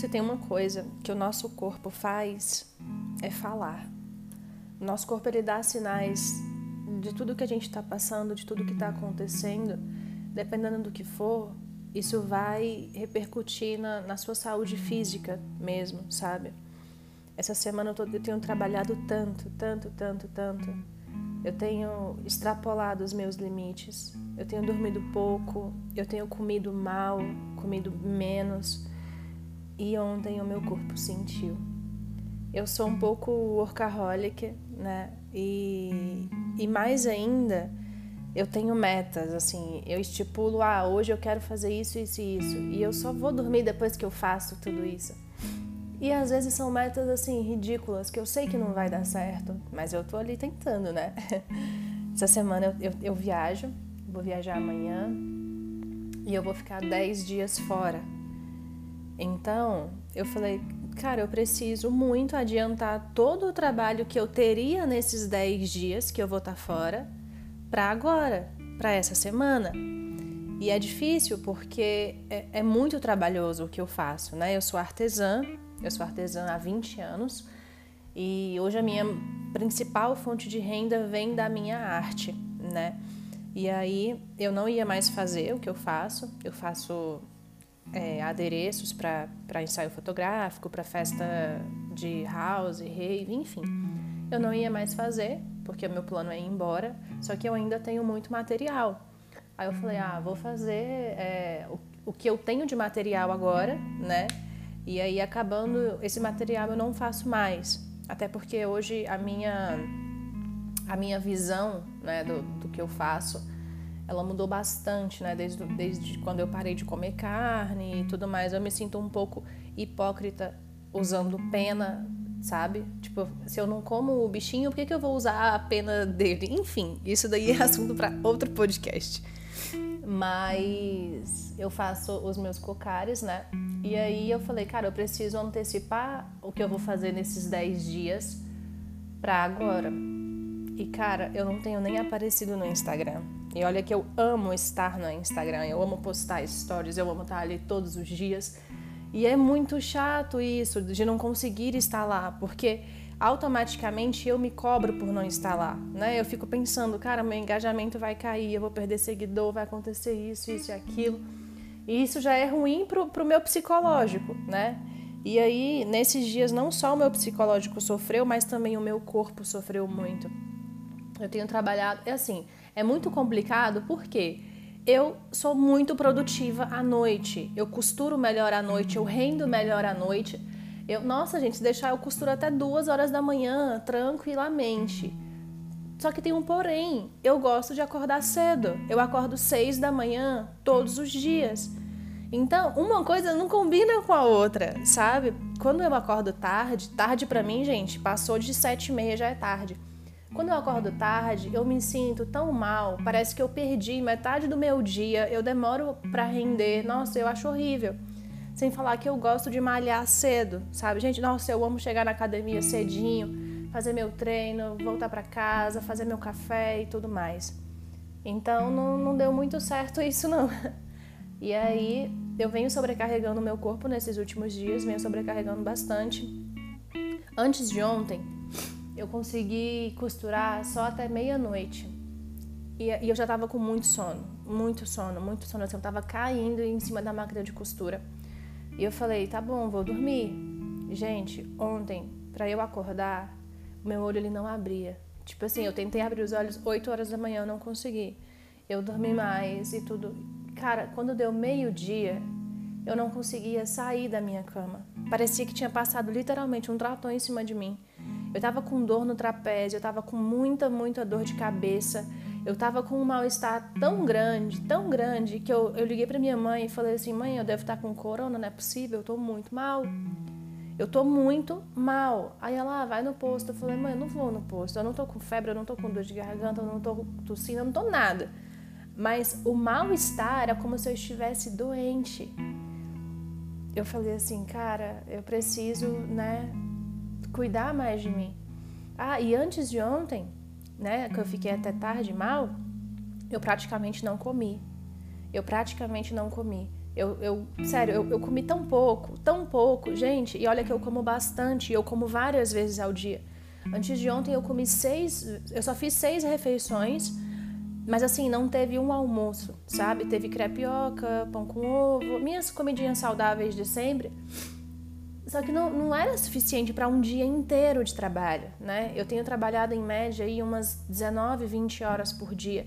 Se tem uma coisa que o nosso corpo faz, é falar. Nosso corpo ele dá sinais de tudo que a gente está passando, de tudo que está acontecendo, dependendo do que for, isso vai repercutir na, na sua saúde física mesmo, sabe? Essa semana tô, eu tenho trabalhado tanto, tanto, tanto, tanto. Eu tenho extrapolado os meus limites. Eu tenho dormido pouco, eu tenho comido mal, comido menos. E ontem o meu corpo sentiu. Eu sou um pouco workaholic, né? E, e mais ainda, eu tenho metas, assim, eu estipulo, ah, hoje eu quero fazer isso, isso e isso. E eu só vou dormir depois que eu faço tudo isso. E às vezes são metas, assim, ridículas, que eu sei que não vai dar certo, mas eu tô ali tentando, né? Essa semana eu, eu, eu viajo, vou viajar amanhã e eu vou ficar 10 dias fora. Então, eu falei, cara, eu preciso muito adiantar todo o trabalho que eu teria nesses 10 dias que eu vou estar fora para agora, para essa semana. E é difícil porque é, é, muito trabalhoso o que eu faço, né? Eu sou artesã, eu sou artesã há 20 anos e hoje a minha principal fonte de renda vem da minha arte, né? E aí eu não ia mais fazer o que eu faço, eu faço é, adereços para ensaio fotográfico, para festa de house, rave, enfim. Eu não ia mais fazer porque o meu plano é ir embora, só que eu ainda tenho muito material. Aí eu falei, ah, vou fazer é, o, o que eu tenho de material agora, né? E aí, acabando esse material, eu não faço mais. Até porque hoje a minha, a minha visão né, do, do que eu faço, ela mudou bastante, né? Desde, desde quando eu parei de comer carne e tudo mais. Eu me sinto um pouco hipócrita usando pena sabe? Tipo, se eu não como o bichinho, por que, que eu vou usar a pena dele? Enfim, isso daí é assunto para outro podcast. Mas eu faço os meus cocares, né? E aí eu falei, cara, eu preciso antecipar o que eu vou fazer nesses 10 dias para agora. E cara, eu não tenho nem aparecido no Instagram. E olha que eu amo estar no Instagram, eu amo postar stories, eu amo estar ali todos os dias. E é muito chato isso de não conseguir estar lá, porque automaticamente eu me cobro por não estar lá, né? Eu fico pensando, cara, meu engajamento vai cair, eu vou perder seguidor, vai acontecer isso, isso e aquilo. E isso já é ruim pro, pro meu psicológico, né? E aí, nesses dias, não só o meu psicológico sofreu, mas também o meu corpo sofreu muito. Eu tenho trabalhado, é assim, é muito complicado porque eu sou muito produtiva à noite. Eu costuro melhor à noite, eu rendo melhor à noite. Eu, nossa, gente, se deixar eu costuro até duas horas da manhã, tranquilamente. Só que tem um porém. Eu gosto de acordar cedo. Eu acordo seis da manhã todos os dias. Então, uma coisa não combina com a outra, sabe? Quando eu acordo tarde, tarde para mim, gente, passou de sete e meia já é tarde. Quando eu acordo tarde, eu me sinto tão mal, parece que eu perdi metade do meu dia, eu demoro para render. Nossa, eu acho horrível. Sem falar que eu gosto de malhar cedo, sabe? Gente, nossa, eu amo chegar na academia cedinho, fazer meu treino, voltar para casa, fazer meu café e tudo mais. Então não, não deu muito certo isso não. E aí eu venho sobrecarregando meu corpo nesses últimos dias, venho sobrecarregando bastante. Antes de ontem, eu consegui costurar só até meia-noite. E, e, eu já estava com muito sono, muito sono, muito sono. Assim, eu estava caindo em cima da máquina de costura. E eu falei, tá bom, vou dormir. Gente, ontem, para eu acordar, meu olho ele não abria. Tipo assim, eu tentei abrir os olhos 8 horas da manhã, eu não consegui. Eu dormi mais e tudo. Cara, quando deu meio-dia, eu não conseguia sair da minha cama. Parecia que tinha passado literalmente um trator em cima de mim. Eu tava com dor no trapézio, eu tava com muita, muita dor de cabeça. Eu tava com um mal-estar tão grande, tão grande, que eu, eu liguei para minha mãe e falei assim: mãe, eu devo estar com corona, não é possível, eu tô muito mal. Eu tô muito mal. Aí ela, ah, vai no posto. Eu falei, mãe, eu não vou no posto. Eu não tô com febre, eu não tô com dor de garganta, eu não tô tossindo, eu não tô nada. Mas o mal-estar era como se eu estivesse doente. Eu falei assim, cara, eu preciso, né, cuidar mais de mim. Ah, e antes de ontem, né, que eu fiquei até tarde mal, eu praticamente não comi. Eu praticamente não comi. Eu, eu sério, eu, eu comi tão pouco, tão pouco, gente, e olha que eu como bastante, eu como várias vezes ao dia. Antes de ontem eu comi seis, eu só fiz seis refeições, mas assim, não teve um almoço, sabe? Teve crepioca, pão com ovo, minhas comidinhas saudáveis de sempre. Só que não, não era suficiente para um dia inteiro de trabalho, né? Eu tenho trabalhado em média aí umas 19, 20 horas por dia.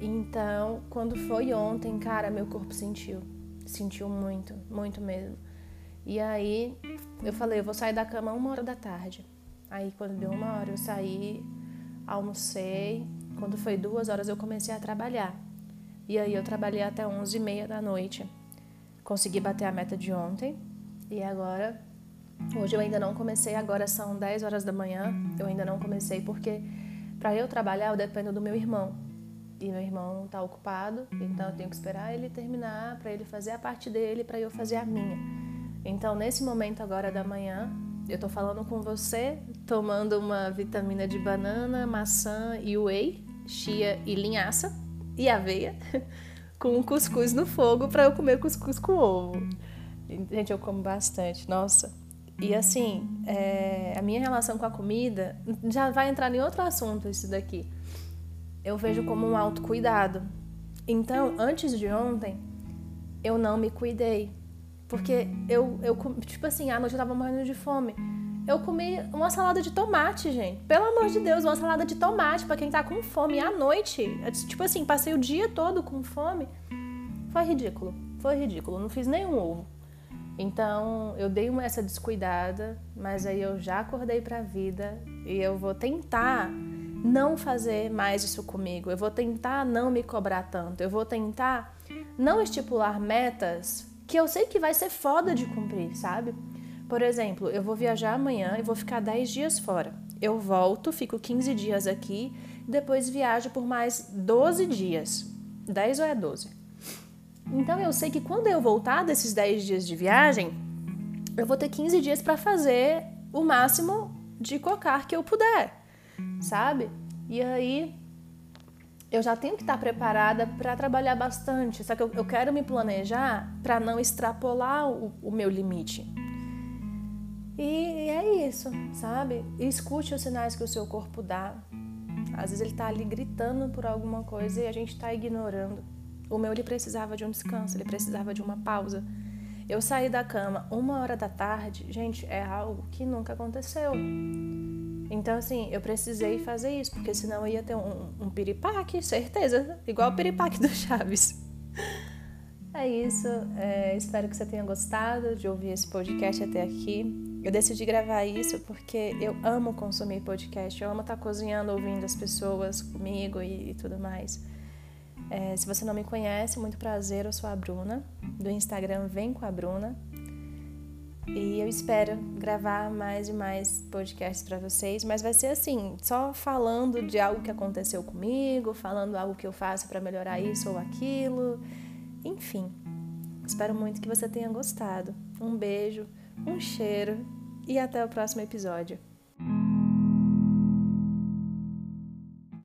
Então, quando foi ontem, cara, meu corpo sentiu. Sentiu muito, muito mesmo. E aí eu falei, eu vou sair da cama uma hora da tarde. Aí quando deu uma hora eu saí, almocei. Quando foi duas horas eu comecei a trabalhar. E aí eu trabalhei até onze e meia da noite. Consegui bater a meta de ontem. E agora, hoje eu ainda não comecei, agora são 10 horas da manhã. Eu ainda não comecei porque para eu trabalhar eu dependo do meu irmão e meu irmão está ocupado, então eu tenho que esperar ele terminar para ele fazer a parte dele para eu fazer a minha. Então, nesse momento agora da manhã, eu estou falando com você, tomando uma vitamina de banana, maçã e whey, chia e linhaça e aveia, com um cuscuz no fogo para eu comer cuscuz com ovo. Gente, eu como bastante, nossa. E assim, é, a minha relação com a comida já vai entrar em outro assunto isso daqui eu vejo como um autocuidado. Então, antes de ontem, eu não me cuidei. Porque eu, eu tipo assim, à noite eu tava morrendo de fome. Eu comi uma salada de tomate, gente. Pelo amor de Deus, uma salada de tomate para quem tá com fome. À noite, tipo assim, passei o dia todo com fome. Foi ridículo. Foi ridículo. Não fiz nenhum ovo. Então, eu dei uma essa descuidada, mas aí eu já acordei para a vida e eu vou tentar não fazer mais isso comigo. Eu vou tentar não me cobrar tanto. Eu vou tentar não estipular metas que eu sei que vai ser foda de cumprir, sabe? Por exemplo, eu vou viajar amanhã e vou ficar 10 dias fora. Eu volto, fico 15 dias aqui depois viajo por mais 12 dias. 10 ou é 12? Então eu sei que quando eu voltar desses 10 dias de viagem, eu vou ter 15 dias para fazer o máximo de cocar que eu puder sabe? E aí eu já tenho que estar preparada para trabalhar bastante, só que eu, eu quero me planejar para não extrapolar o, o, meu limite. E, é isso, sabe? escute os sinais que o seu corpo dá. Às vezes ele está ali gritando por alguma coisa e a gente está ignorando. O meu ele precisava de um descanso, ele precisava de uma pausa. Eu saí da cama uma hora da tarde, gente, é algo que nunca aconteceu. Então, assim, eu precisei fazer isso, porque senão eu ia ter um, um piripaque, certeza, igual o piripaque do Chaves. É isso, é, espero que você tenha gostado de ouvir esse podcast até aqui. Eu decidi gravar isso porque eu amo consumir podcast, eu amo estar cozinhando, ouvindo as pessoas comigo e, e tudo mais. É, se você não me conhece, muito prazer, eu sou a Bruna, do Instagram Vem com a Bruna. E eu espero gravar mais e mais podcasts para vocês, mas vai ser assim, só falando de algo que aconteceu comigo, falando algo que eu faço para melhorar isso ou aquilo. Enfim, espero muito que você tenha gostado. Um beijo, um cheiro e até o próximo episódio.